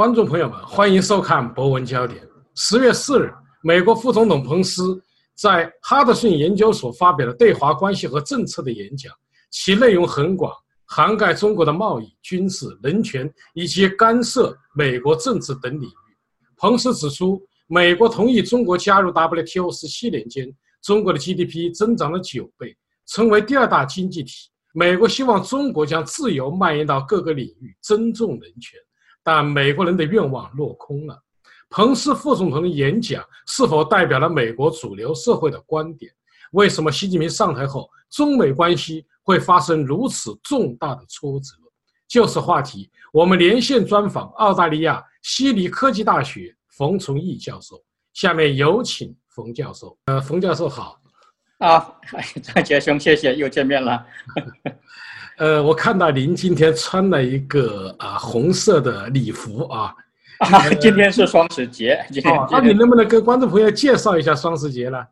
观众朋友们，欢迎收看《博文焦点》。十月四日，美国副总统彭斯在哈德逊研究所发表了对华关系和政策的演讲，其内容很广，涵盖中国的贸易、军事、人权以及干涉美国政治等领域。彭斯指出，美国同意中国加入 WTO 十七年间，中国的 GDP 增长了九倍，成为第二大经济体。美国希望中国将自由蔓延到各个领域，尊重人权。但美国人的愿望落空了。彭斯副总统的演讲是否代表了美国主流社会的观点？为什么习近平上台后，中美关系会发生如此重大的挫折？就此话题，我们连线专访澳大利亚悉尼科技大学冯崇义教授。下面有请冯教授。呃，冯教授好。啊，张杰兄，谢谢，又见面了。呃，我看到您今天穿了一个啊红色的礼服啊，啊，今天 是双十节。哦，那你能不能跟观众朋友介绍一下双十节呢？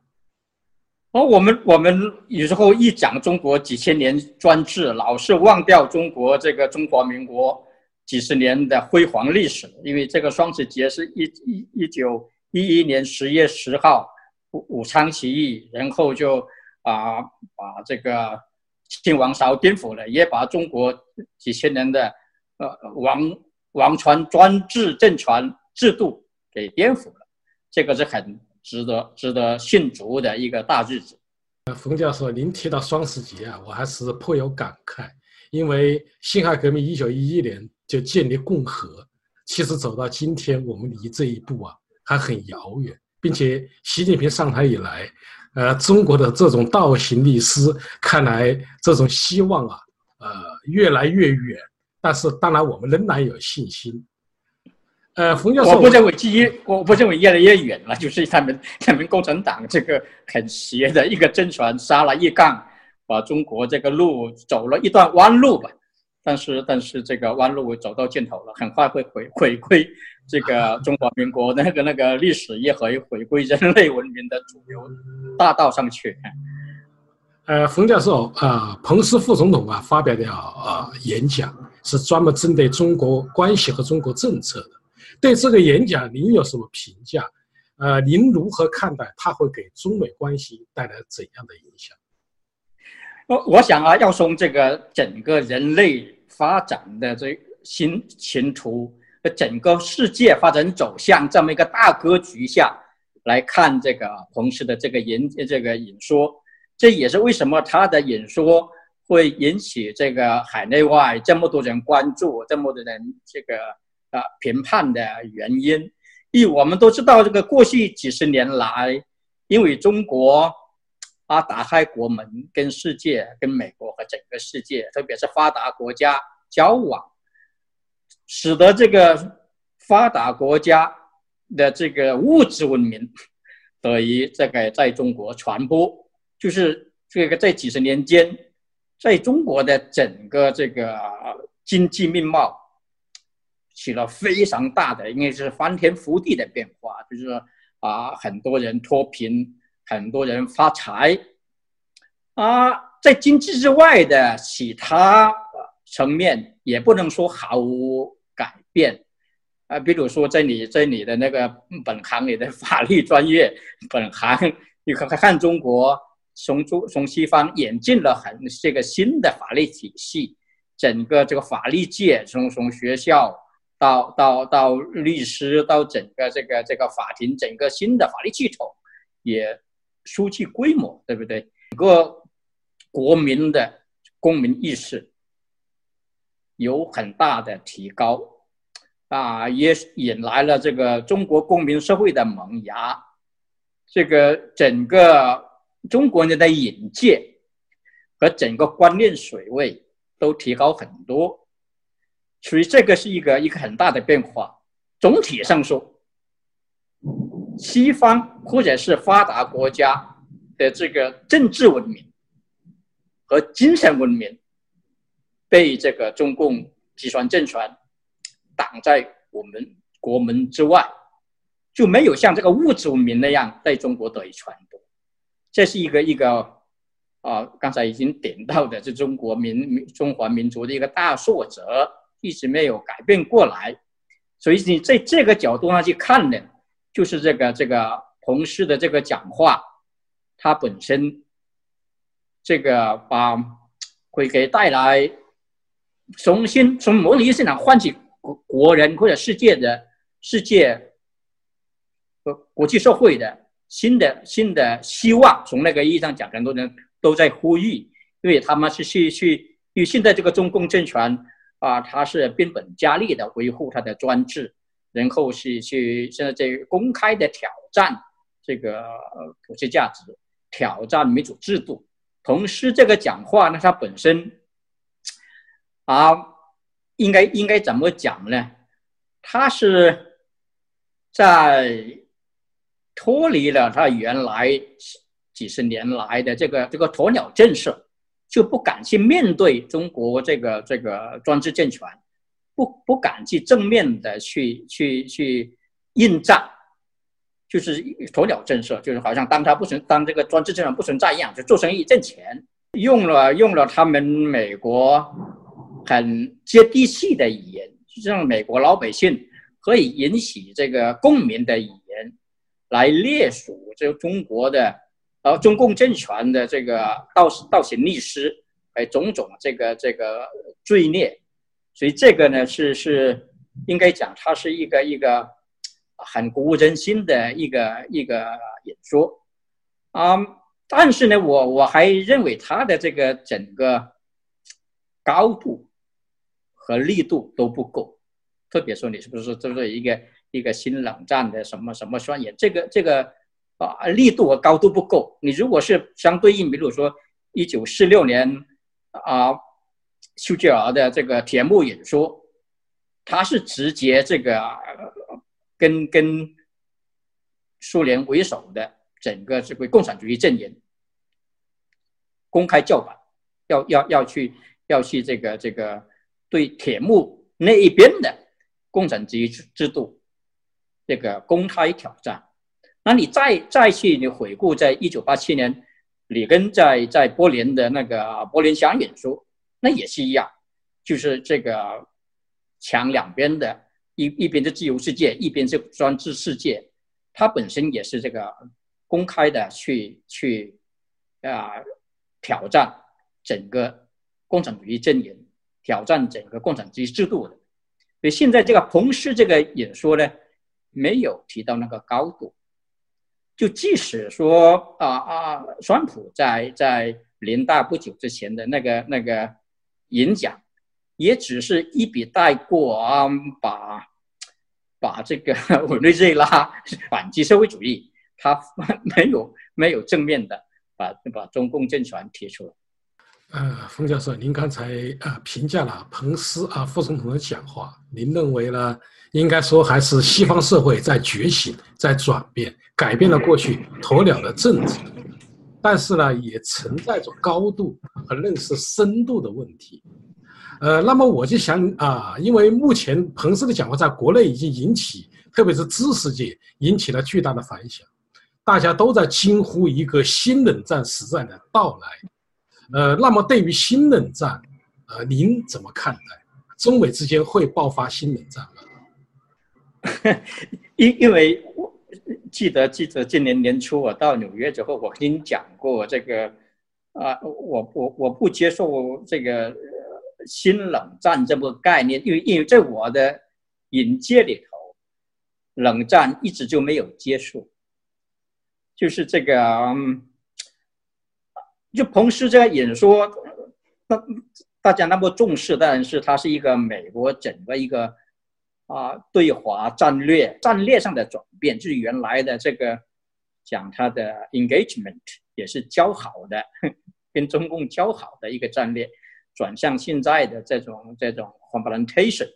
哦，我们我们有时候一讲中国几千年专制，老是忘掉中国这个中华民国几十年的辉煌历史。因为这个双十节是一一一九一一年十月十号武武昌起义，然后就啊把这个。清王朝颠覆了，也把中国几千年的呃王王权专制政权制度给颠覆了，这个是很值得值得庆祝的一个大日子。呃，冯教授，您提到双十节啊，我还是颇有感慨，因为辛亥革命一九一一年就建立共和，其实走到今天，我们离这一步啊还很遥远，并且习近平上台以来。呃，中国的这种倒行逆施，看来这种希望啊，呃，越来越远。但是，当然我们仍然有信心。呃，冯教授，我不认为第一，我不认为越来越远了，就是他们他们共产党这个很邪的一个政权杀了一杠，把中国这个路走了一段弯路吧。但是，但是这个弯路走到尽头了，很快会回回归。这个中华民国那个那个历史也会回归人类文明的主流大道上去。呃，冯教授啊，彭斯副总统啊发表的啊演讲是专门针对中国关系和中国政策的。对这个演讲，您有什么评价？呃，您如何看待？它会给中美关系带来怎样的影响？我我想啊，要从这个整个人类发展的这新前途。整个世界发展走向这么一个大格局下来看，这个彭斯的这个演这个演说，这也是为什么他的演说会引起这个海内外这么多人关注，这么多人这个啊评判的原因。因为我们都知道，这个过去几十年来，因为中国啊打开国门，跟世界、跟美国和整个世界，特别是发达国家交往。使得这个发达国家的这个物质文明得以这个在中国传播，就是这个在几十年间，在中国的整个这个经济面貌起了非常大的，应该是翻天覆地的变化，就是说啊，很多人脱贫，很多人发财，啊，在经济之外的其他层面也不能说毫无。变啊，比如说在你在你的那个本行里的法律专业本行，你看看中国从中从西方引进了很这个新的法律体系，整个这个法律界从从学校到到到律师到整个这个这个法庭，整个新的法律系统也初具规模，对不对？整个国民的公民意识。有很大的提高，啊，也引来了这个中国公民社会的萌芽，这个整个中国人的眼界和整个观念水位都提高很多，所以这个是一个一个很大的变化。总体上说，西方或者是发达国家的这个政治文明和精神文明。被这个中共集权政权挡在我们国门之外，就没有像这个物质文明那样在中国得以传播。这是一个一个啊，刚才已经点到的，是中国民中华民族的一个大挫折，一直没有改变过来。所以你在这个角度上去看呢，就是这个这个彭斯的这个讲话，它本身这个把会给带来重新从模拟意义上唤起国国人或者世界的世界和国际社会的新的新的希望。从那个意义上讲，很多人都在呼吁，因为他们是去去，因为现在这个中共政权。啊，他是变本加厉的维护他的专制，然后是去现在在公开的挑战这个国际价值，挑战民主制度。同时，这个讲话呢，它本身啊，应该应该怎么讲呢？他是在脱离了他原来几十年来的这个这个鸵鸟政策。就不敢去面对中国这个这个专制政权，不不敢去正面的去去去应战，就是鸵鸟政策，就是好像当他不存当这个专制政权不存在一样，就做生意挣钱，用了用了他们美国很接地气的语言，让美国老百姓可以引起这个共鸣的语言，来列数这个中国的。呃中共政权的这个倒倒行逆施，还种种这个这个罪孽，所以这个呢是是应该讲，它是一个一个很鼓舞人心的一个一个演说啊。但是呢，我我还认为它的这个整个高度和力度都不够，特别说你是不是就是一个一个新冷战的什么什么宣言？这个这个。啊，力度和高度不够。你如果是相对应，比如说一九四六年啊，丘吉尔的这个铁幕演说，他是直接这个跟跟苏联为首的整个这个共产主义阵营公开叫板，要要要去要去这个这个对铁幕那一边的共产主义制度这个公开挑战。那你再再去你回顾，在一九八七年，里根在在柏林的那个柏林墙演说，那也是一样，就是这个墙两边的一一边是自由世界，一边是专制世界，它本身也是这个公开的去去啊挑战整个共产主义阵营，挑战整个共产主义制度的。所以现在这个彭斯这个演说呢，没有提到那个高度。就即使说啊啊，川普在在联大不久之前的那个那个演讲，也只是一笔带过啊，把把这个 委内瑞拉 反击社会主义，他 没有没有正面的把把中共政权提出来。呃，冯教授，您刚才啊评价了彭斯啊副总统的讲话，您认为呢？应该说，还是西方社会在觉醒，在转变，改变了过去鸵鸟的政治，但是呢，也存在着高度和认识深度的问题。呃，那么我就想啊，因为目前彭斯的讲话在国内已经引起，特别是知识界引起了巨大的反响，大家都在惊呼一个新冷战时代的到来。呃，那么对于新冷战，呃，您怎么看待？中美之间会爆发新冷战吗？因因为我记得记得今年年初我到纽约之后，我跟你讲过这个啊，我我我不接受这个新冷战这个概念，因为因为在我的眼界里头，冷战一直就没有结束，就是这个，嗯就彭斯这个演说，那大家那么重视，当然是他是一个美国整个一个。啊，对华战略战略上的转变，就是原来的这个讲他的 engagement 也是交好的，跟中共交好的一个战略，转向现在的这种这种 confrontation，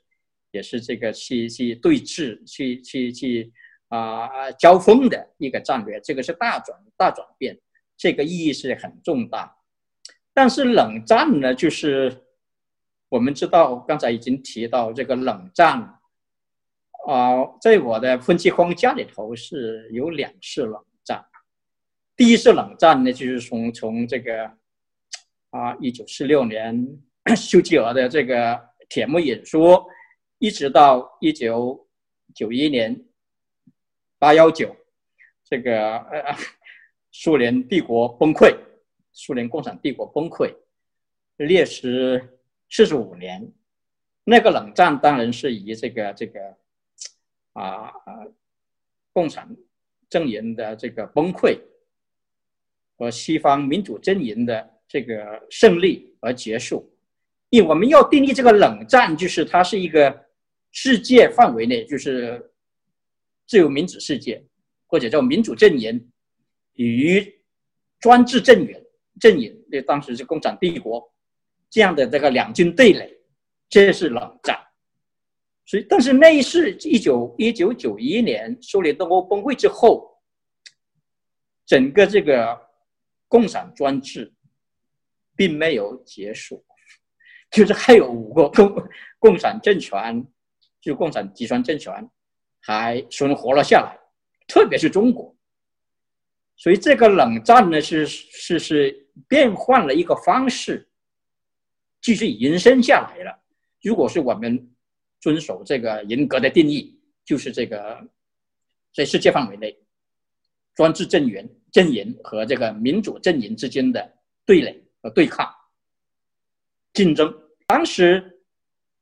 也是这个去去对峙、去去去啊交锋的一个战略，这个是大转大转变，这个意义是很重大。但是冷战呢，就是我们知道刚才已经提到这个冷战。啊，在我的分析框架里头是有两次冷战。第一次冷战呢，就是从从这个啊，一九四六年 休吉尔的这个铁幕演说，一直到一九九一年八幺九，这个呃，苏联帝国崩溃，苏联共产帝国崩溃，历时四十五年。那个冷战当然是以这个这个啊共产阵营的这个崩溃和西方民主阵营的这个胜利而结束。因为我们要定义这个冷战，就是它是一个世界范围内，就是自由民主世界，或者叫民主阵营与专制阵营阵营，那当时是共产帝国这样的这个两军对垒，这是冷战。所以，但是那是一九一九九一年苏联东欧崩溃之后，整个这个共产专制并没有结束。就是还有五个共共产政权，就共产集团政权还存活了下来，特别是中国。所以这个冷战呢，是是是变换了一个方式，继续延伸下来了。如果是我们遵守这个严格的定义，就是这个在世界范围内，专制阵营阵营和这个民主阵营之间的对垒和对抗。竞争，当时，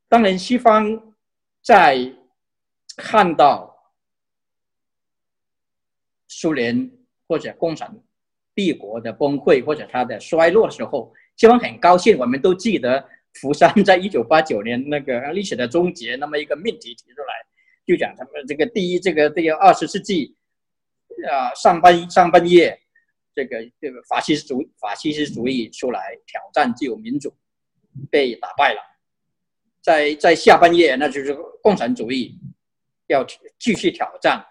当然西方在看到苏联或者共产帝国的崩溃或者它的衰落的时候，希望很高兴。我们都记得福山在一九八九年那个历史的终结那么一个命题提出来，就讲他们这个第一，这个这个二十世纪啊上半上半叶，这个这个法西斯主法西斯主义出来挑战自由民主。被打败了，在在下半夜，那就是共产主义要继续挑战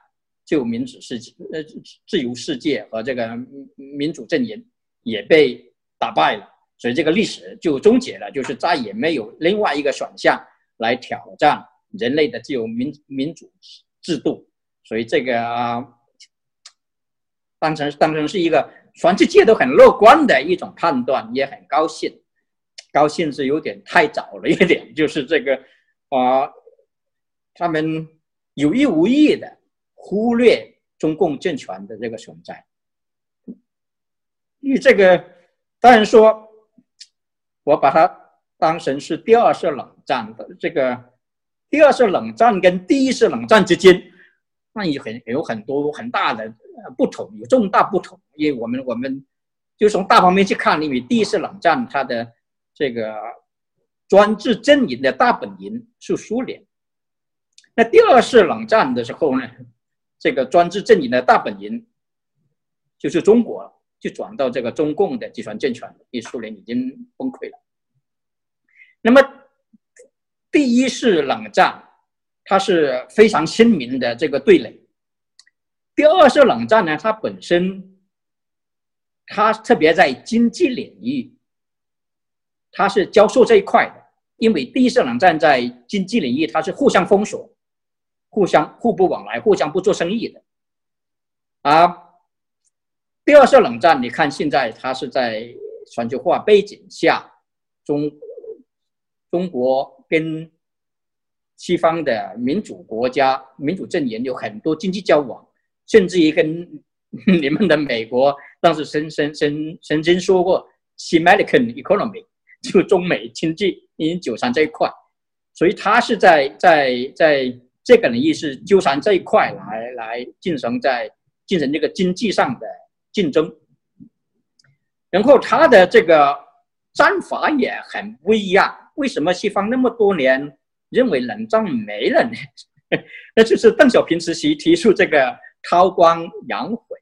自由民主世界，呃，自由世界和这个民主阵营也被打败了，所以这个历史就终结了，就是再也没有另外一个选项来挑战人类的自由民民主制度，所以这个啊，当成当成是一个全世界都很乐观的一种判断，也很高兴。高兴是有点太早了一点，就是这个啊，他们有意无意的忽略中共政权的这个存在。因为这个，当然说，我把它当成是第二次冷战的这个第二次冷战跟第一次冷战之间，那有很有很多很大的不同，有重大不同。因为我们我们就从大方面去看，因为第一次冷战它的。这个专制阵营的大本营是苏联，那第二次冷战的时候呢，这个专制阵营的大本营就是中国，就转到这个中共的集团政权，因为苏联已经崩溃了。那么第一次冷战，它是非常鲜明的这个对垒；第二次冷战呢，它本身它特别在经济领域。它是教授这一块的，因为第一次冷战在经济领域，它是互相封锁、互相互不往来、互相不做生意的。啊，第二次冷战，你看现在它是在全球化背景下，中中国跟西方的民主国家、民主阵营有很多经济交往，甚至于跟 你们的美国当时曾曾曾曾经说过 “American economy”。就中美经济已经纠缠这一块，所以他是在在在这个领域是纠缠这一块来来进行在进行这个经济上的竞争，然后他的这个战法也很不一样。为什么西方那么多年认为冷战没了呢？那就是邓小平时期提出这个韬光养晦，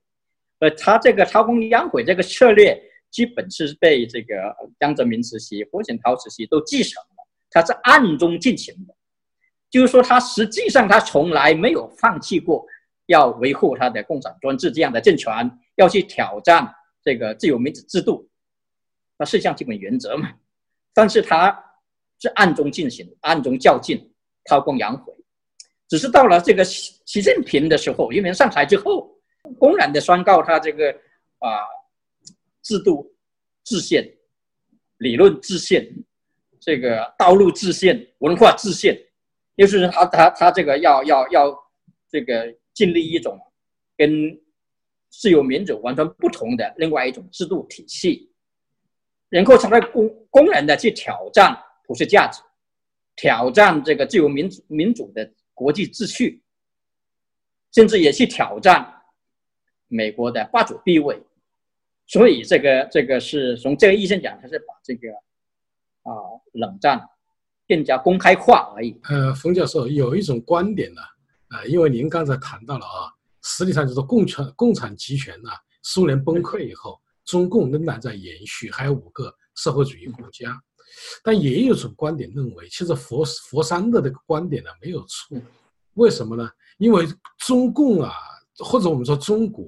呃，他这个韬光养晦这个策略。基本是被这个江泽民时期、胡锦涛时期都继承了，他是暗中进行的，就是说他实际上他从来没有放弃过要维护他的共产专制这样的政权，要去挑战这个自由民主制度，那四项基本原则嘛。但是他是暗中进行、暗中较劲、韬光养晦，只是到了这个习习近平的时候，因为上台之后，公然的宣告他这个啊。制度制宪、理论制宪、这个道路制宪、文化制宪，就是他他他这个要要要这个建立一种跟自由民主完全不同的另外一种制度体系，然后成为公公然的去挑战普世价值，挑战这个自由民主民主的国际秩序，甚至也去挑战美国的霸主地位。所以这个这个是从这个意义上讲，他是把这个啊冷战更加公开化而已。呃，冯教授有一种观点呢，啊，因为您刚才谈到了啊。实际上就是共产共产集权呢，苏联崩溃以后，中共仍然在延续，还有五个社会主义国家。但也有一种观点认为，其实佛佛山的这个观点呢没有错。为什么呢？因为中共啊，或者我们说中国，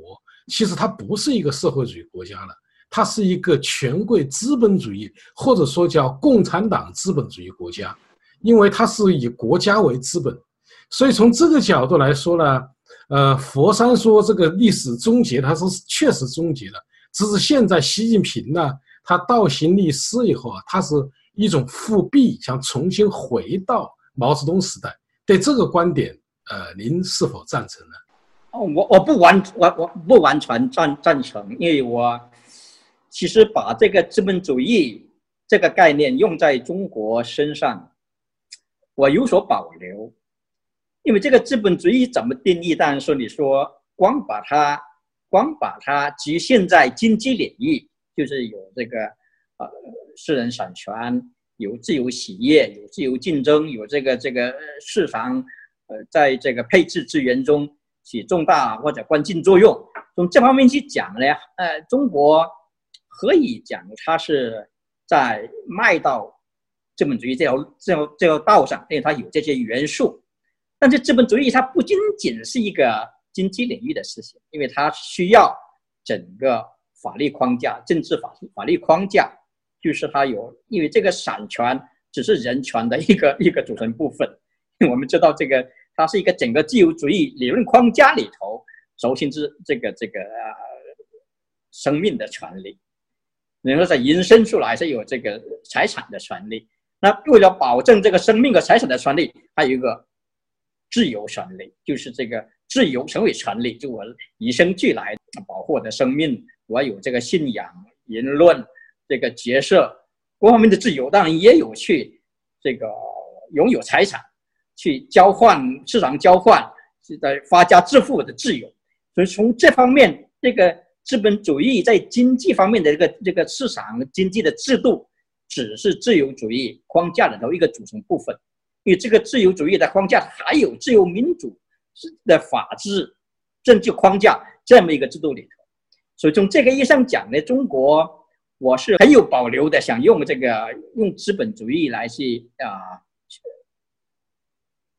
其实它不是一个社会主义国家了，它是一个权贵资本主义，或者说叫共产党资本主义国家。因为它是以国家为资本，所以从这个角度来说呢。呃，佛山说这个历史终结，他是确实终结了。只是现在习近平呢，他倒行逆施以后啊，他是一种复辟，想重新回到毛泽东时代。对这个观点，呃，您是否赞成呢？哦，我我不完，我我不完全赞赞成，因为我其实把这个资本主义这个概念用在中国身上，我有所保留。因为这个资本主义怎么定义？当然说，你说光把它光把它局限在经济领域，就是有这个呃私人产权，有自由企业，有自由竞争，有这个这个市场，呃，在这个配置资源中起重大或者关键作用。从这方面去讲呢，呃，中国可以讲它是在迈到资本主义这条这条这条道上，因为它有这些元素。但是资本主义它不仅仅是一个经济领域的事情，因为它需要整个法律框架、政治法法律框架，就是它有，因为这个产权只是人权的一个一个组成部分。我们知道这个它是一个整个自由主义理论框架里头，首先是这个这个呃生命的权利，你说在延伸出来是有这个财产的权利。那为了保证这个生命和财产的权利，还有一个。自由权利就是这个自由成为权利，就我与生俱来保护我的生命，我有这个信仰、言论、这个角色各方面的自由，当然也有去这个拥有财产、去交换市场交换、是在发家致富的自由。所以从这方面，这个资本主义在经济方面的这个这个市场经济的制度，只是自由主义框架里头一个组成部分。因为这个自由主义的框架，还有自由民主的法治政治框架这么一个制度里头，所以从这个意义上讲呢，中国我是很有保留的，想用这个用资本主义来去啊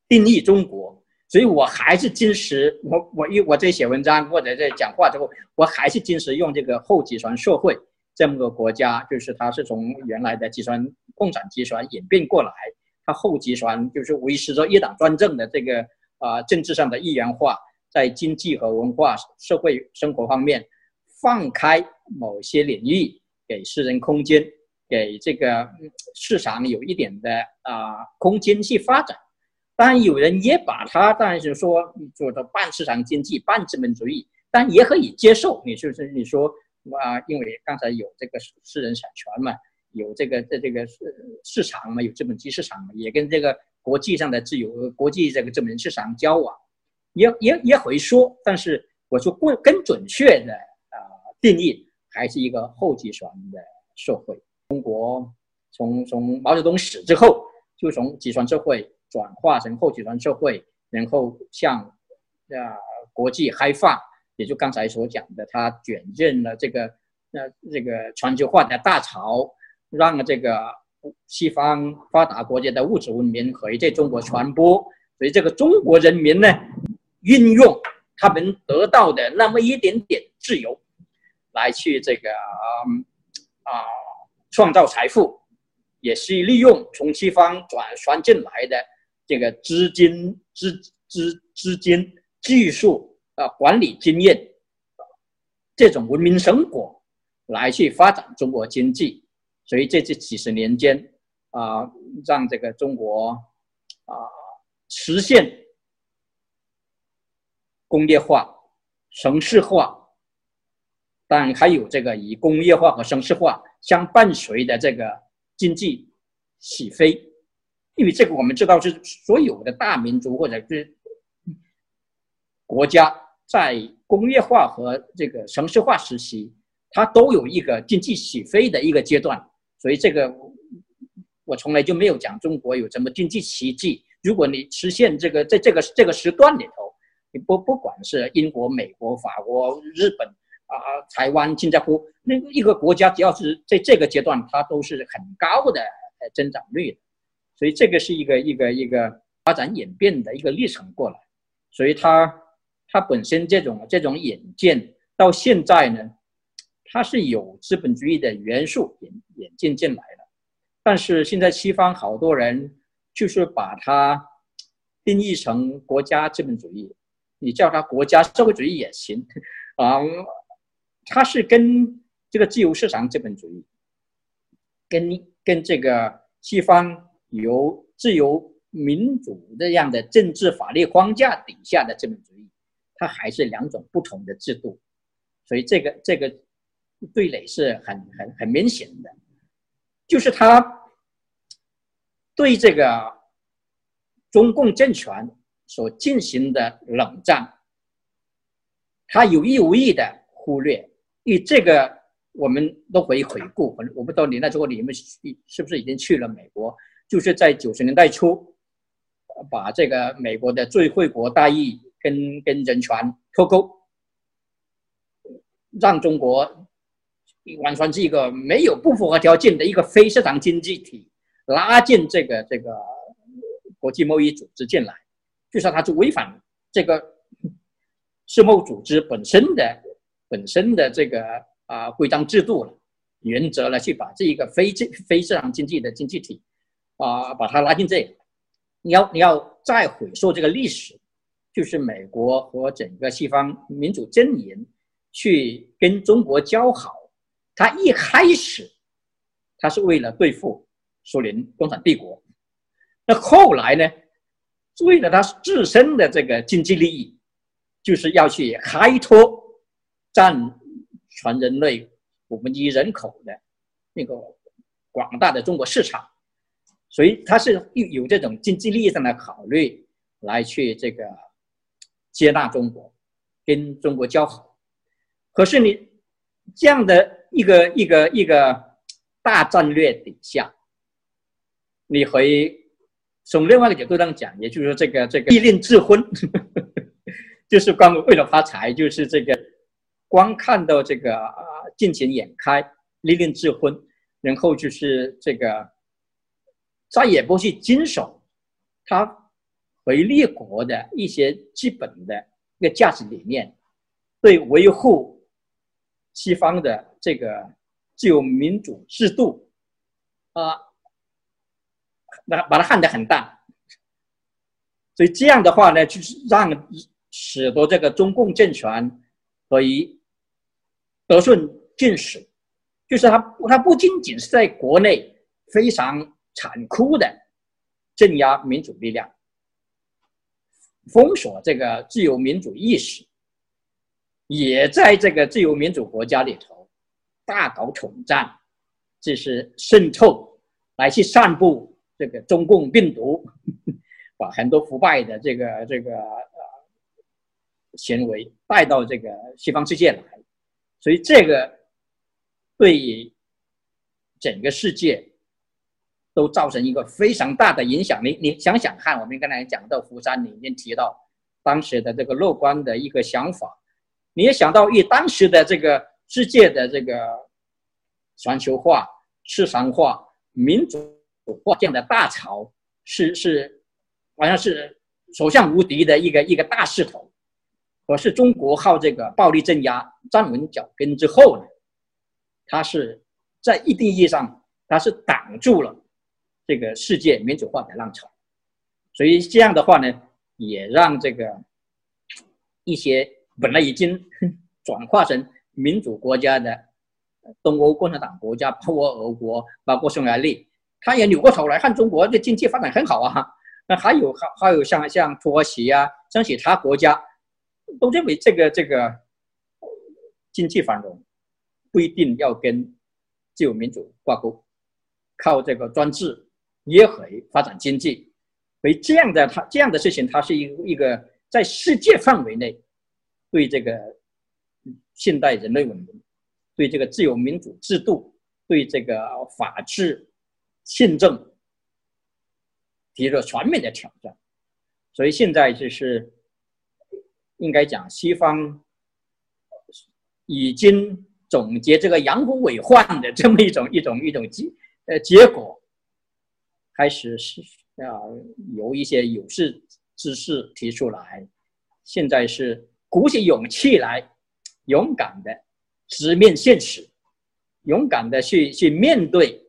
定义中国，所以我还是坚持我我因我在写文章或者在讲话之后，我还是坚持用这个后集团社会这么个国家，就是它是从原来的集团共产集团演变过来。它后集团就是维持着一党专政的这个啊政治上的一元化，在经济和文化社会生活方面放开某些领域给私人空间，给这个市场有一点的啊空间去发展。当然，有人也把它当然是说做的半市场经济、半资本主义，但也可以接受。你就是你说啊，因为刚才有这个私人产权嘛。有这个在这个市市场嘛，有资本级市场嘛，也跟这个国际上的自由国际这个资本市场交往，也也也会说，但是我说更更准确的啊定义，还是一个后集团的社会。中国从从毛泽东死之后，就从集团社会转化成后集团社会，然后向啊国际开放，也就刚才所讲的，他卷进了这个呃这个全球化的大潮。让这个西方发达国家的物质文明可以在中国传播，所以这个中国人民呢，运用他们得到的那么一点点自由，来去这个啊创造财富，也是利用从西方转传进来的这个资金、资资资金、技术啊管理经验，这种文明成果来去发展中国经济。所以这这几十年间，啊，让这个中国啊实现工业化、城市化，当然还有这个以工业化和城市化相伴随的这个经济起飞，因为这个我们知道是所有的大民族或者是国家在工业化和这个城市化时期，它都有一个经济起飞的一个阶段，所以这个。我从来就没有讲中国有什么经济奇迹。如果你实现这个，在这个这个时段里头，你不不管是英国、美国、法国、日本啊、台湾、新加坡，那一个国家只要是在这个阶段，它都是很高的增长率。所以这个是一个一个一个发展演变的一个历程过来。所以它它本身这种这种演进到现在呢，它是有资本主义的元素演演进进来。但是现在西方好多人就是把它定义成国家资本主义，你叫它国家社会主义也行，啊，它是跟这个自由市场资本主义，跟跟这个西方由自由民主这样的政治法律框架底下的资本主义，它还是两种不同的制度，所以这个这个对垒是很很很明显的。就是他对这个中共政权所进行的冷战，他有意无意的忽略。因为这个，我们都可以回顾。我不知道你那时候你们是不是已经去了美国？就是在九十年代初，把这个美国的最惠国待遇跟跟人权脱钩，让中国。完全是一个没有不符合条件的一个非市场经济体，拉进这个这个国际贸易组织进来，就说它是违反这个世贸组织本身的本身的这个啊规章制度了，原则了，去把这一个非非市场经济的经济体啊把它拉进这，你要你要再回溯这个历史，就是美国和整个西方民主阵营去跟中国交好。他一开始，他是为了对付苏联共产帝国，那后来呢，为了他自身的这个经济利益，就是要去开拓占全人类五分之一人口的那个广大的中国市场，所以他是有这种经济利益上的考虑来去这个接纳中国，跟中国交好，可是你这样的。一个一个一个大战略底下，你可以从另外一个角度上讲，也就是说，这个这个利令智昏，就是光为了发财，就是这个光看到这个啊金钱眼开，利令智昏，然后就是这个再也不去坚守他回立国的一些基本的一个价值理念，对维护西方的。这个自由民主制度，啊，把把它看得很大，所以这样的话呢，就是让使得这个中共政权可以得寸进尺，就是他他不仅仅是在国内非常残酷的镇压民主力量，封锁这个自由民主意识，也在这个自由民主国家里头。大搞统战，这是渗透来去散布这个中共病毒，把很多腐败的这个这个呃行为带到这个西方世界来，所以这个对于整个世界都造成一个非常大的影响。你你想想看，我们刚才讲到福山里面提到当时的这个乐观的一个想法，你也想到以当时的这个。世界的这个全球化、市场化、民主化这样的大潮，是是好像是所向无敌的一个一个大势头。可是中国靠这个暴力镇压站稳脚跟之后呢，它是在一定意义上，它是挡住了这个世界民主化的浪潮。所以这样的话呢，也让这个一些本来已经转化成。民主国家的东欧共产党国家，包括俄国，包括匈牙利，他也扭过头来看中国的经济发展很好啊。那还有还还有像像土耳其啊，像其他国家，都认为这个这个经济繁荣不一定要跟自由民主挂钩，靠这个专制约回发展经济，所以这样的它这样的事情，它是一一个在世界范围内对这个现代人类文明、对这个自由民主制度、对这个法治宪政提出了全面的挑战。所以现在就是应该讲，西方已经总结这个养虎为患的这么一种一种一种结呃结果，开始是啊由一些有识之士提出来，现在是鼓起勇气来，勇敢的直面现实，勇敢的去去面对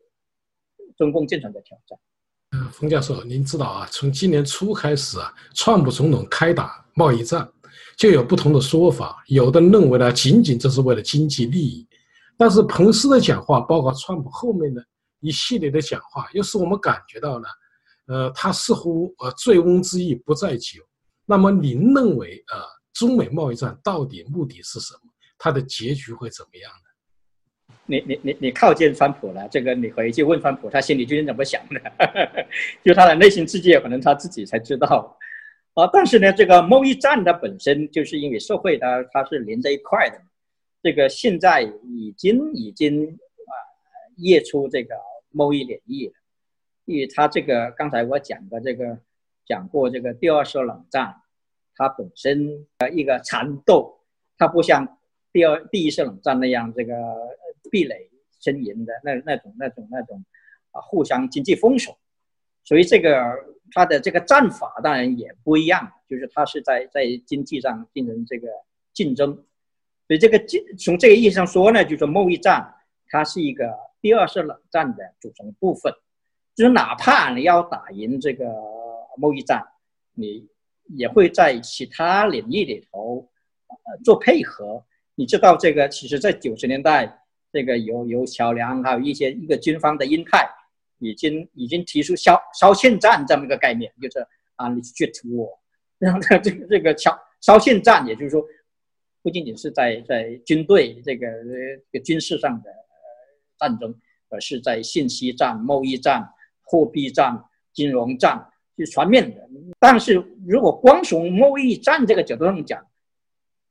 中共政权的挑战。嗯冯教授，您知道啊，从今年初开始啊，川普总统开打贸易战，就有不同的说法。有的认为呢，仅仅这是为了经济利益。但是彭斯的讲话，包括川普后面的一系列的讲话，又使我们感觉到了，呃，他似乎呃醉翁之意不在酒。那么您认为，呃，中美贸易战到底目的是什么？它的结局会怎么样呢？你你你你靠近川普了，这个你回去问川普，他心里究竟怎么想的？就他的内心世界，可能他自己才知道。啊，但是呢，这个贸易战它本身就是因为社会它它是连在一块的，这个现在已经已经啊列出这个贸易联谊了，因为它这个刚才我讲的这个讲过这个第二次冷战，它本身的一个缠斗，它不像第二第一次冷战那样这个。壁垒森严的那那种那种那种啊，互相经济封锁，所以这个他的这个战法当然也不一样，就是他是在在经济上进行这个竞争，所以这个竞从这个意义上说呢，就是说贸易战它是一个第二是冷战的组成部分，就是哪怕你要打赢这个贸易战，你也会在其他领域里头呃做配合。你知道这个，其实在九十年代。这个有有桥梁，还有一些一个军方的鹰派，已经已经提出消消线战这么一个概念，就是啊，你去屠我，然后这个这个消消线战，也就是说，不仅仅是在在军队这个这个军事上的战争，而是在信息战、贸易战、货币战、金融战，是全面的。但是如果光从贸易战这个角度上讲，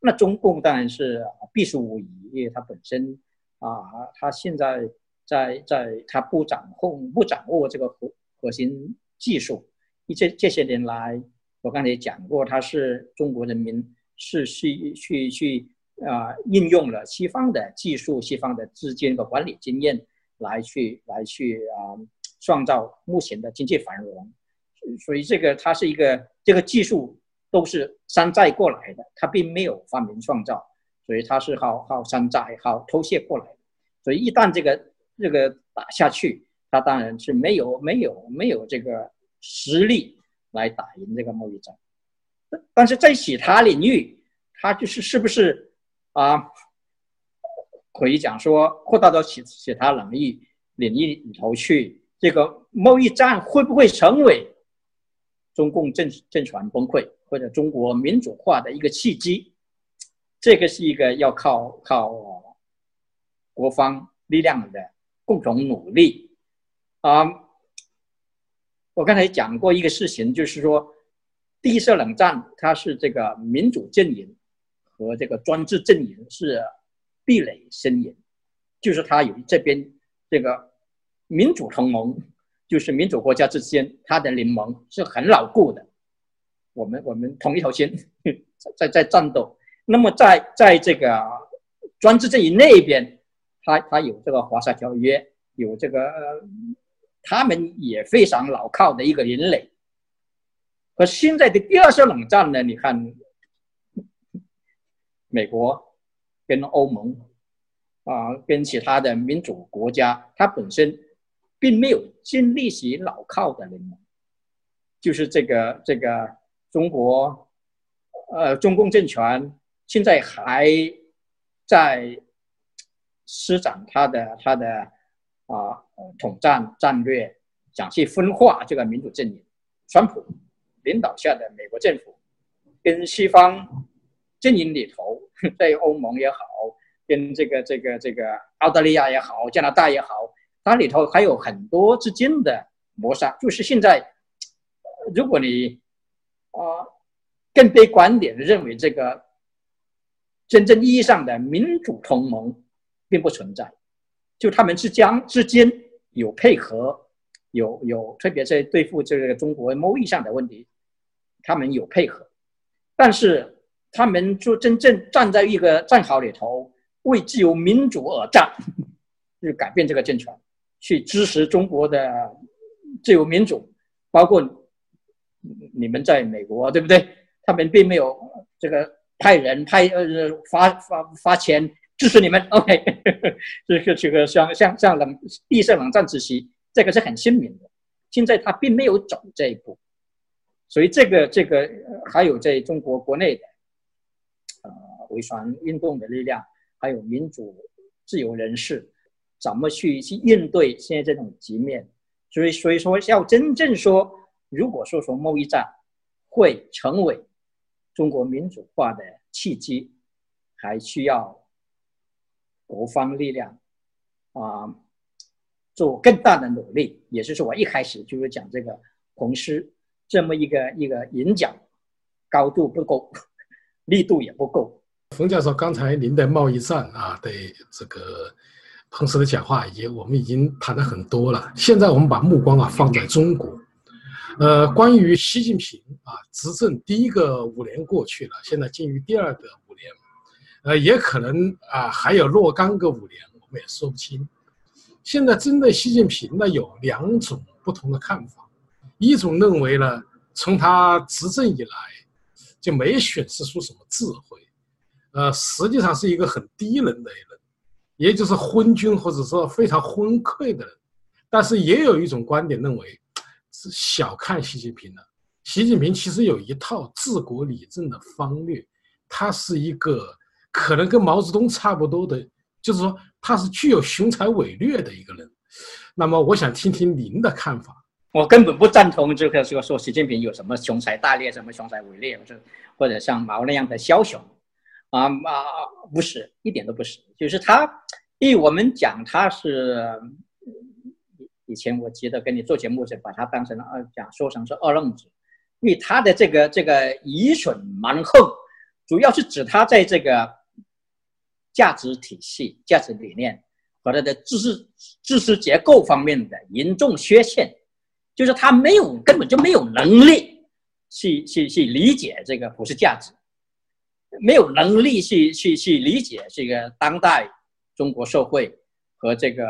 那中共当然是必输无疑，因为它本身。啊，它现在在在，它不掌控、不掌握这个核核心技术。这这些年来，我刚才讲过，他是中国人民是去去去啊，应用了西方的技术、西方的资金和管理经验来去来去啊，创造目前的经济繁荣。所以这个它是一个这个技术都是山寨过来的，它并没有发明创造。所以它是好好山寨、好偷窃过来的，所以一旦这个这个打下去，它当然是没有没有没有这个实力来打赢这个贸易战。但是在其他领域，它就是是不是啊？可以讲说扩大到其其他领域领域里头去，这个贸易战会不会成为中共政政权崩溃或者中国民主化的一个契机？这个是一个要靠靠国方力量的共同努力啊！我刚才讲过一个事情，就是说，第一次冷战它是这个民主阵营和这个专制阵营是壁垒森严，就是他有这边这个民主同盟，就是民主国家之间他的联盟是很牢固的，我们我们同一条心在在战斗。那么在在这个专制阵营那边，他他有这个华沙条约，有这个他们也非常牢靠的一个人垒。可现在的第二次冷战呢？你看，美国跟欧盟啊，跟其他的民主国家，它本身并没有建立起牢靠的联盟，就是这个这个中国，呃，中共政权。现在还在施展他的他的啊统战战略，想去分化这个民主阵营。川普领导下的美国政府跟西方阵营里头，在欧盟也好，跟这个这个这个澳大利亚也好，加拿大也好，它里头还有很多之间的摩擦。就是现在，如果你啊更悲观点认为这个真正意义上的民主同盟并不存在，就他们之间之间有配合，有有，特别在对付这个中国贸易上的问题，他们有配合，但是。他们就真正站在一个战壕里头，为自由民主而战，去改变这个政权，去支持中国的自由民主，包括你们在美国，对不对？他们并没有这个派人派呃发发发钱支持你们。OK，这个这个像像像冷闭塞冷战时期，这个是很鲜明的。现在他并没有走这一步，所以这个这个还有在中国国内的。维权运动的力量，还有民主自由人士，怎么去去应对现在这种局面？所以，所以说要真正说，如果说说贸易战会成为中国民主化的契机，还需要国方力量啊做更大的努力。也就是我一开始就是讲这个红师这么一个一个演讲，高度不够，力度也不够。冯教授，刚才您的贸易战啊，对这个彭斯的讲话，已经我们已经谈了很多了。现在我们把目光啊放在中国，呃，关于习近平啊执政第一个五年过去了，现在进入第二个五年，呃，也可能啊还有若干个五年，我们也说不清。现在针对习近平呢，有两种不同的看法，一种认为呢，从他执政以来就没显示出什么智慧。呃，实际上是一个很低能的人，也就是昏君或者说非常昏聩的人。但是也有一种观点认为，是小看习近平了。习近平其实有一套治国理政的方略，他是一个可能跟毛泽东差不多的，就是说他是具有雄才伟略的一个人。那么我想听听您的看法。我根本不赞同这个说说习近平有什么雄才大略，什么雄才伟略，或者或者像毛那样的枭雄。啊啊，不是，一点都不是，就是他，因为我们讲他是，以前我记得跟你做节目时，把他当成二讲说成是二愣子，因为他的这个这个愚蠢蛮横，主要是指他在这个价值体系、价值理念和他的知识知识结构方面的严重缺陷，就是他没有根本就没有能力去去去理解这个普世价值。没有能力去去去理解这个当代中国社会和这个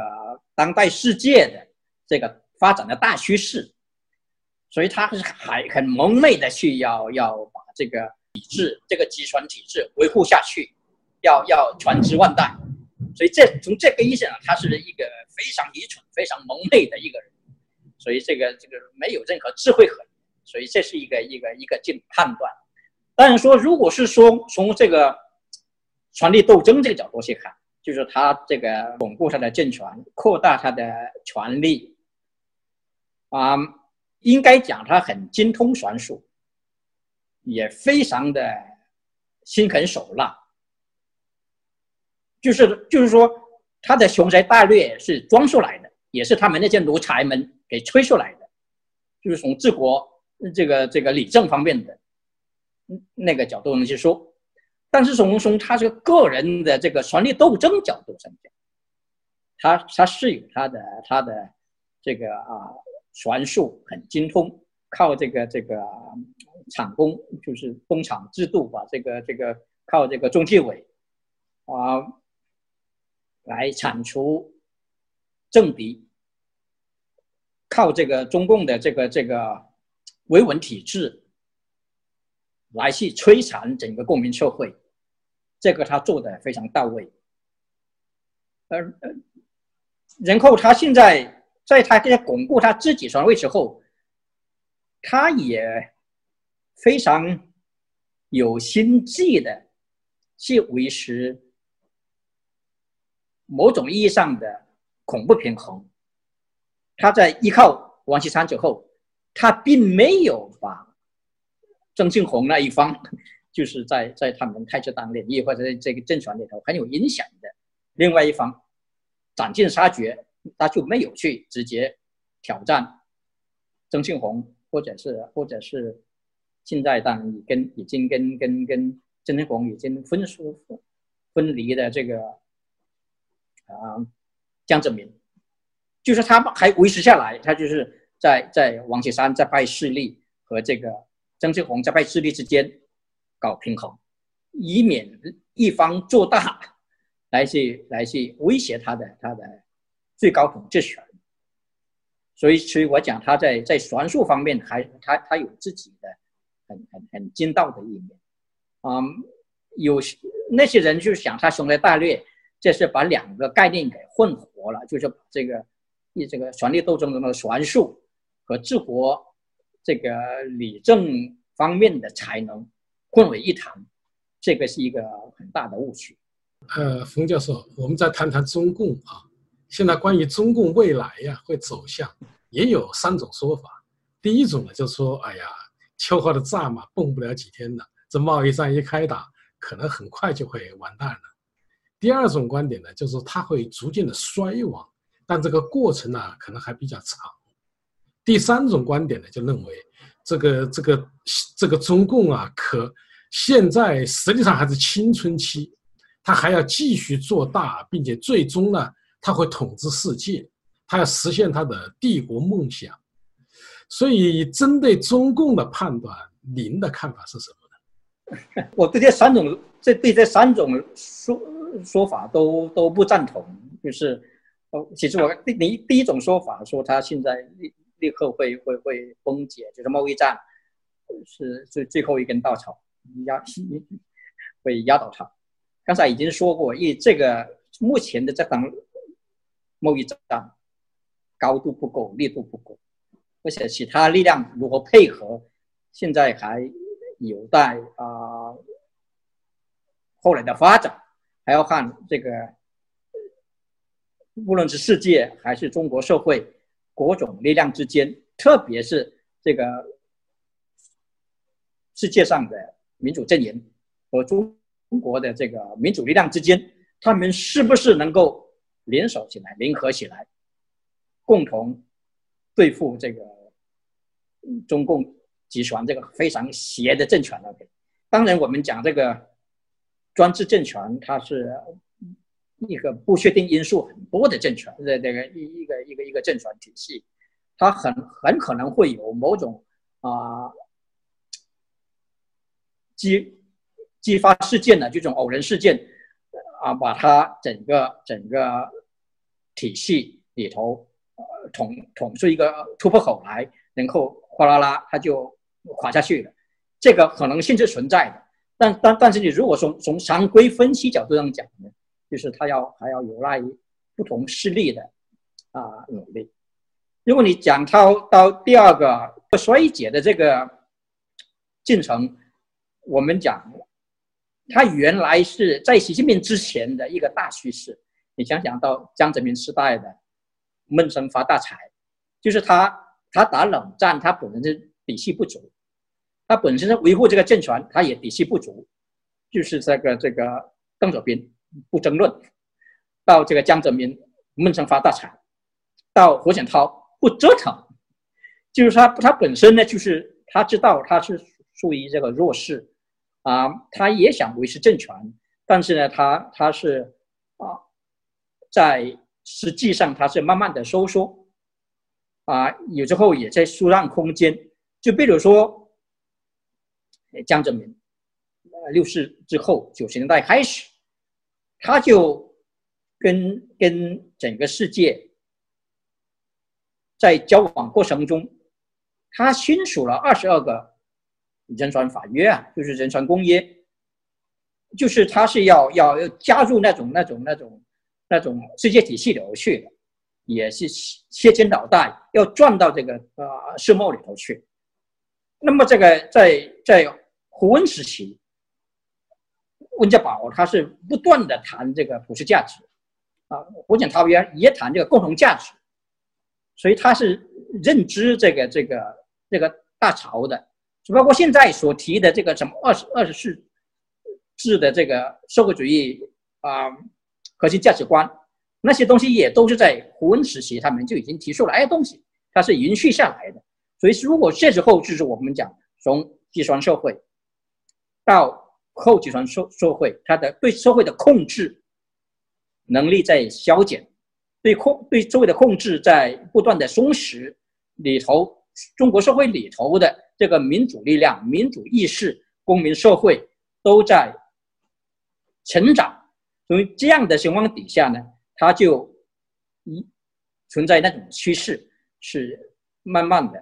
当代世界的这个发展的大趋势，所以他是还很蒙昧的去要要把这个体制这个集权体制维护下去，要要传之万代，所以这从这个意义上，他是一个非常愚蠢、非常蒙昧的一个人，所以这个这个没有任何智慧可言，所以这是一个一个一个进判断。但是说，如果是说从这个权力斗争这个角度去看，就是他这个巩固他的政权，扩大他的权力，啊，应该讲他很精通权术，也非常的心狠手辣，就是就是说他的雄才大略是装出来的，也是他们那些奴才们给吹出来的，就是从治国这个这个理政方面的。那个角度上去说，但是从从他这个个人的这个权力斗争角度上讲，他他是有他的他的这个啊权术很精通，靠这个这个厂工就是工厂制度吧，这个这个靠这个中纪委啊来铲除政敌，靠这个中共的这个这个维稳体制。来去摧残整个公民社会，这个他做的非常到位。而呃，然后他现在在他在巩固他自己权位之后，他也非常有心计的去维持某种意义上的恐怖平衡。他在依靠王岐山之后，他并没有把。曾庆红那一方 就是在在他们太子党领域或者在这个政权里头很有影响的。另外一方斩尽杀绝，他就没有去直接挑战曾庆红，或者是或者是现在当然已跟已经跟跟跟曾庆红已经分疏分离的这个啊江泽民，就是他还维持下来，他就是在在王岐山在派势力和这个曾庆红在派势力之间。搞平衡，以免一方做大，来去来去威胁他的他的最高统治权。所以，所以我讲他在在权术方面，还他他有自己的很很很精到的一面。嗯，有那些人就想他雄才大略，这是把两个概念给混合了，就是这个你这个权力斗争中的权术和治国这个理政方面的才能。混为一谈，这个是一个很大的误区。呃，冯教授，我们再谈谈中共啊。现在关于中共未来呀会走向，也有三种说法。第一种呢，就是说，哎呀，秋后的战马蹦不了几天了，这贸易战一开打，可能很快就会完蛋了。第二种观点呢，就是它会逐渐的衰亡，但这个过程呢，可能还比较长。第三种观点呢，就认为。这个这个这个中共啊，可现在实际上还是青春期，他还要继续做大，并且最终呢，他会统治世界，他要实现他的帝国梦想。所以，针对中共的判断，您的看法是什么呢？我对这三种，这对这三种说说法都都不赞同。就是，哦，其实我第第第一种说法说他现在。立刻会会会崩解，就是贸易战是最最后一根稻草，压会压倒它。刚才已经说过，以这个目前的这场贸易战高度不够，力度不够，而且其他力量如何配合，现在还有待啊后来的发展，还要看这个，无论是世界还是中国社会。各种力量之间，特别是这个世界上的民主阵营和中国的这个民主力量之间，他们是不是能够联手起来、联合起来，共同对付这个中共集团这个非常邪的政权呢？当然，我们讲这个专制政权，它是。一个不确定因素很多的政权，这这个一一个一个一个政权体系，它很很可能会有某种啊激激发事件的这种偶然事件啊，把它整个整个体系里头呃捅捅出一个突破口来，然后哗啦啦它就垮下去了，这个可能性是存在的。但但但是你如果从从常规分析角度上讲呢？就是他要还要有赖于不同势力的啊努力。如果你讲到到第二个衰竭的这个进程，我们讲，它原来是在习近平之前的一个大趋势。你想想到江泽民时代的闷声发大财，就是他他打冷战，他本身是底气不足，他本身是维护这个政权，他也底气不足，就是这个这个邓小平。不争论，到这个江泽民闷声发大财，到胡锦涛不折腾，就是他他本身呢，就是他知道他是属于这个弱势，啊，他也想维持政权，但是呢，他他是啊，在实际上他是慢慢的收缩，啊，有时候也在输让空间，就比如说江泽民，六四之后九十年代开始。他就跟跟整个世界在交往过程中，他签署了二十二个人权法约啊，就是人权公约，就是他是要要要加入那种那种那种那种世界体系里头去的，也是切肩导带，要转到这个呃世贸里头去。那么这个在在胡温时期。温家宝他是不断的谈这个普世价值，啊，胡锦涛也也谈这个共同价值，所以他是认知这个这个这个大潮的，只不过现在所提的这个什么二十二十四制的这个社会主义啊核心价值观，那些东西也都是在胡温时期他们就已经提出来的东西，它是延续下来的。所以如果这时候就是我们讲从计算社会到后集团社社会，它的对社会的控制能力在消减，对控对社会的控制在不断的松弛里头，中国社会里头的这个民主力量、民主意识、公民社会都在成长。所以这样的情况底下呢，它就一存在那种趋势，是慢慢的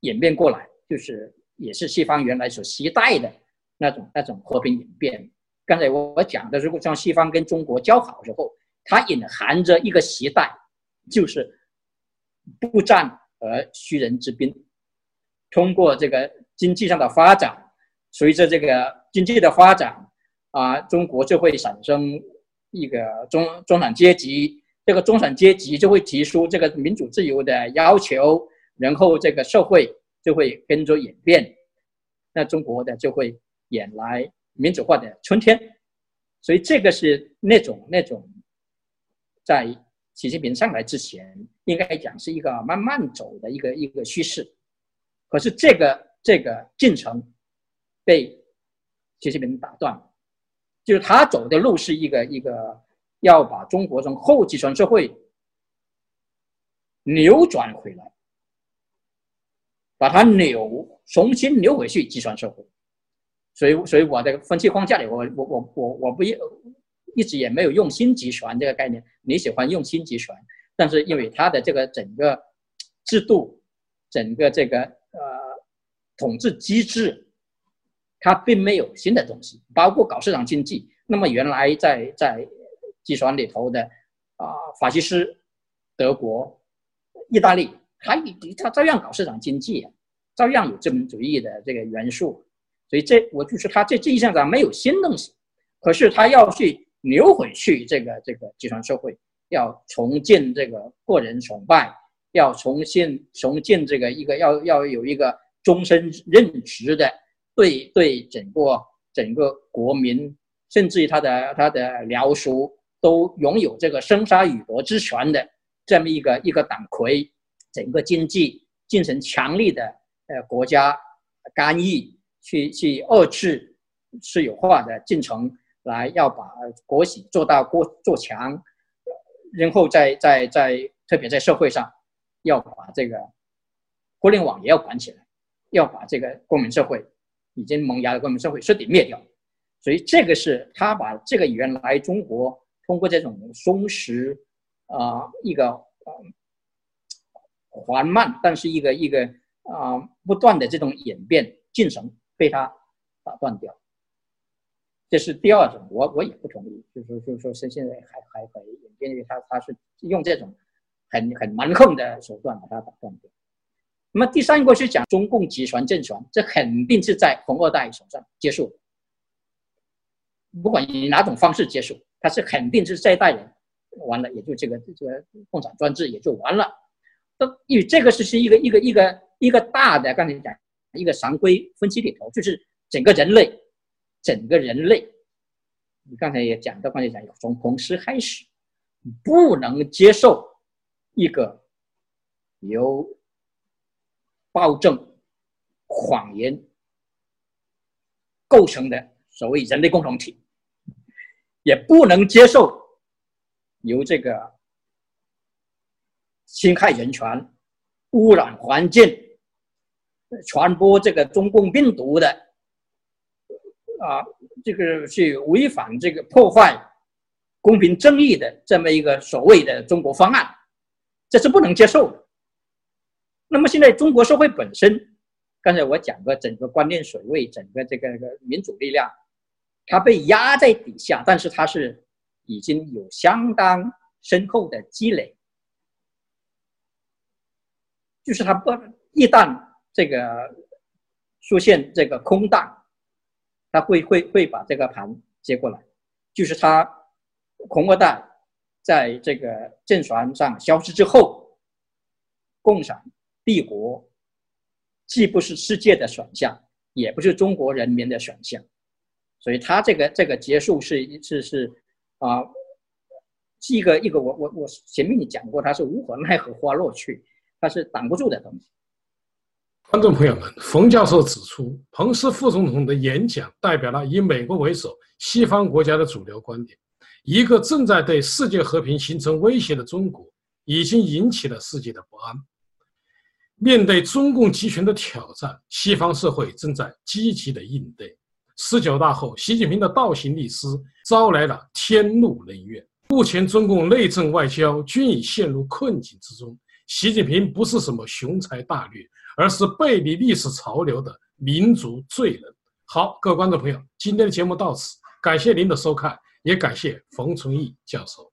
演变过来，就是也是西方原来所期待的那种那种和平演变。刚才我我讲的，如果像西方跟中国交好之后，它隐含着一个时代，就是不战而屈人之兵。通过这个经济上的发展，随着这个经济的发展。啊，中国就会产生一个中中产阶级，这个中产阶级就会提出这个民主自由的要求，然后这个社会就会跟着演变，那中国的就会演来民主化的春天。所以这个是那种那种，在习近平上来之前，应该讲是一个慢慢走的一个一个趋势。可是这个这个进程被习近平打断了。就是他走的路是一个一个要把中国从后计算社会扭转回来，把它扭重新扭回去计算社会。所以，所以我的分析框架里，我我我我我不一一直也没有用新集权这个概念。你喜欢用新集权，但是因为它的这个整个制度、整个这个呃统治机制。它并没有新的东西，包括搞市场经济。那么原来在在集权里头的啊，法西斯、德国、意大利，它它照样搞市场经济，照样有资本主义的这个元素。所以这我就是他这这一项上没有新东西，可是他要去扭回去这个这个计算社会，要重建这个个人崇拜，要重新重建这个一个要要有一个终身任职的。对对，整个整个国民，甚至于他的他的僚属，都拥有这个生杀予夺之权的这么一个一个党魁，整个经济进行强力的呃国家干预，去去遏制私有化的进程，来要把国企做到过做强，然后在在在特别在社会上，要把这个互联网也要管起来，要把这个公民社会。已经萌芽的公民社会彻底灭掉，所以这个是他把这个原来中国通过这种松弛啊一个缓慢，但是一个一个啊不断的这种演变进程被他打断掉，这是第二种，我我也不同意，就是就是说是现在还还可以，因为他他是用这种很很蛮横的手段把它打断掉。那么第三个是讲中共集权政权，这肯定是在红二代手上结束。不管以哪种方式结束，他是肯定是这一代人完了，也就这个这个共产专制也就完了。都因为这个是是一个一个一个一个大的，刚才讲一个常规分析里头，就是整个人类，整个人类，你刚才也讲到，刚才讲从同时开始，不能接受一个由。暴政、谎言构成的所谓人类共同体，也不能接受由这个侵害人权、污染环境、传播这个中共病毒的啊，这个去违反这个破坏公平正义的这么一个所谓的中国方案，这是不能接受的。那么现在中国社会本身，刚才我讲过，整个观念水位，整个这个这个民主力量，它被压在底下，但是它是已经有相当深厚的积累，就是它不一旦这个出现这个空档，它会会会把这个盘接过来，就是它红二代在这个政权上消失之后，共产。帝国既不是世界的选项，也不是中国人民的选项，所以他这个这个结束是一次是啊，是一个一个我我我前面你讲过，他是无可奈何花落去，他是挡不住的东西。观众朋友们，冯教授指出，彭斯副总统的演讲代表了以美国为首西方国家的主流观点。一个正在对世界和平形成威胁的中国，已经引起了世界的不安。面对中共集权的挑战，西方社会正在积极的应对。十九大后，习近平的倒行逆施招来了天怒人怨。目前，中共内政外交均已陷入困境之中。习近平不是什么雄才大略。而是背离历史潮流的民族罪人。好，各位观众朋友，今天的节目到此，感谢您的收看，也感谢冯崇义教授。